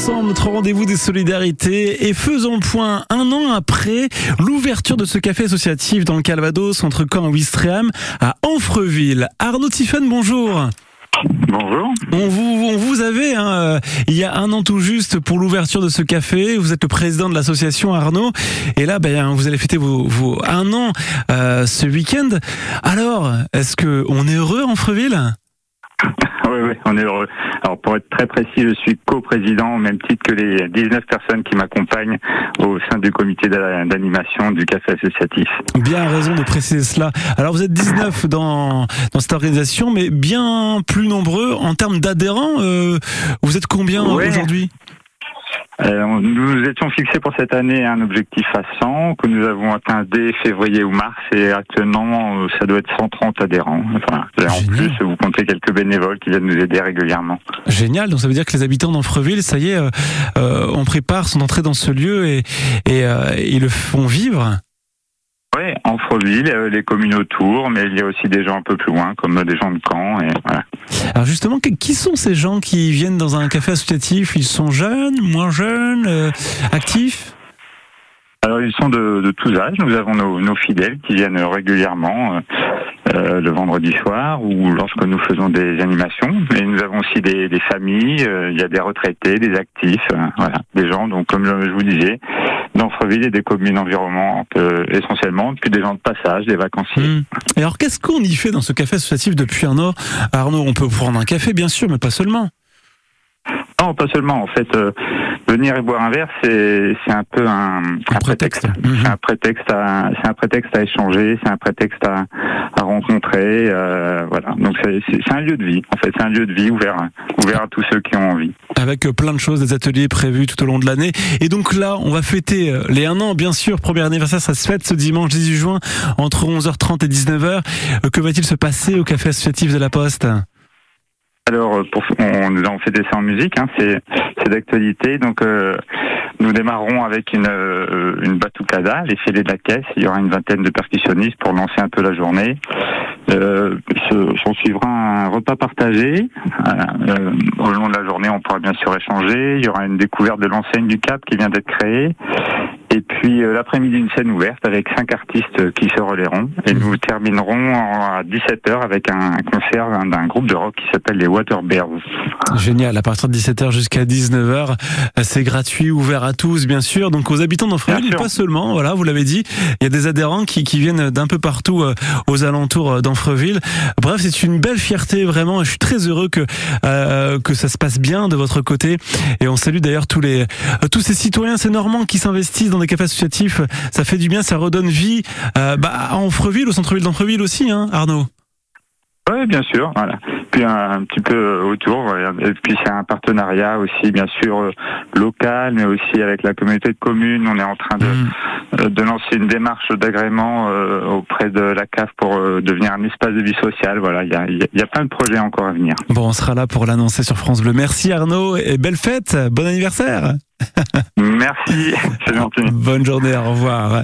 ensemble notre rendez-vous des solidarités et faisons le point un an après l'ouverture de ce café associatif dans le Calvados entre Caen et Ouistreham à Anfreville. Arnaud Tiffen, bonjour. Bonjour. On vous, on vous avait hein, euh, il y a un an tout juste pour l'ouverture de ce café. Vous êtes le président de l'association Arnaud. Et là, ben, vous allez fêter vos, vos un an euh, ce week-end. Alors, est-ce que on est heureux en Freville Oui, oui, on est heureux. Alors pour être très précis, je suis co-président au même titre que les 19 personnes qui m'accompagnent au sein du comité d'a- d'animation du café associatif. Bien raison de préciser cela. Alors vous êtes 19 dans, dans cette organisation, mais bien plus nombreux en termes d'adhérents. euh, vous êtes combien Ouais. aujourd'hui? Euh, nous étions fixés pour cette année un objectif à 100 que nous avons atteint dès février ou mars et actuellement euh, ça doit être 130 adhérents. Enfin, en plus, vous comptez quelques bénévoles qui viennent nous aider régulièrement. Génial, donc ça veut dire que les habitants d'Anfreville, ça y est, euh, euh, on prépare son entrée dans ce lieu et, et euh, ils le font vivre. Oui, Anfreville, euh, les communes autour, mais il y a aussi des gens un peu plus loin, comme des gens de Caen. Et voilà. Alors justement, qui sont ces gens qui viennent dans un café associatif? Ils sont jeunes, moins jeunes, euh, actifs? Alors ils sont de, de tous âges. Nous avons nos, nos fidèles qui viennent régulièrement euh, le vendredi soir ou lorsque nous faisons des animations. Mais nous avons aussi des, des familles. euh, il y a des retraités, des actifs, euh, voilà, des gens. Donc comme je, je vous disais, d'Anfreville et des communes environnantes euh, essentiellement, puis des gens de passage, des vacanciers. Hmm. Et alors qu'est-ce qu'on y fait dans ce café associatif depuis un an Arnaud, on peut prendre un café bien sûr, mais pas seulement. Non, pas seulement. En fait, euh, venir et boire un verre, c'est c'est un peu un, un prétexte. prétexte. Mhm. C'est un prétexte à c'est un prétexte à échanger, c'est un prétexte à, à rencontrer. euh, voilà. Donc c'est c'est- c'est un lieu de vie. En fait, c'est un lieu de vie ouvert ouvert à tous ceux qui ont envie. avec plein de choses, des ateliers prévus tout au long de l'année. Et donc là, on va fêter euh, les un an, bien sûr. Premier anniversaire, ça se fête ce dimanche 18 juin entre 11h30 et 19h. Euh, Que va-t-il se passer au café associatif de la Poste? Alors, euh, pour, on, avons fêté ça en musique, hein, c'est d'actualité. Donc, euh, nous démarrerons avec une, euh, une batucada, les fêlés de la caisse. Il y aura une vingtaine de percussionnistes pour lancer un peu la journée. Euh, suivra un repas partagé. Euh, au long de la journée, on pourra bien sûr échanger. Il y aura une découverte de l'enseigne du Cap qui vient d'être créée. Et puis euh, l'après-midi, une scène ouverte avec cinq artistes qui se relayeront. Et nous terminerons à 17h avec un concert d'un- groupe de rock qui s'appelle les Waterbears. Génial, à partir de 17h jusqu'à 19h, euh, c'est gratuit, ouvert à tous, bien sûr. Donc aux habitants d'Anfreville, pas seulement, voilà, vous l'avez dit, il y a des adhérents qui, qui viennent d'un peu partout euh, aux alentours euh, d'Anfreville. Bref, c'est une belle fierté, vraiment. Je suis très heureux que, euh, que ça se passe bien de votre côté. Et on salue d'ailleurs tous les tous ces citoyens, ces Normands qui s'investissent dans des cafés associatifs. Ça fait du bien, ça redonne vie euh, bah, à Anfreville, au centre-ville d'Anfreville aussi, hein, Arnaud. Oui, bien sûr. Voilà. Puis un, un petit peu autour. voilà. Et puis c'est un partenariat aussi, bien sûr, euh, local, mais aussi avec la communauté de communes. On est en train de, Mm. euh, de lancer une démarche d'agrément euh, de la CAF pour euh, devenir un espace de vie sociale. Voilà, y a, il y a plein de projets encore à venir. Bon, on sera là pour l'annoncer sur France Bleu. Merci Arnaud et belle fête, bon anniversaire. Merci, c'est gentil. Bonne journée, au revoir.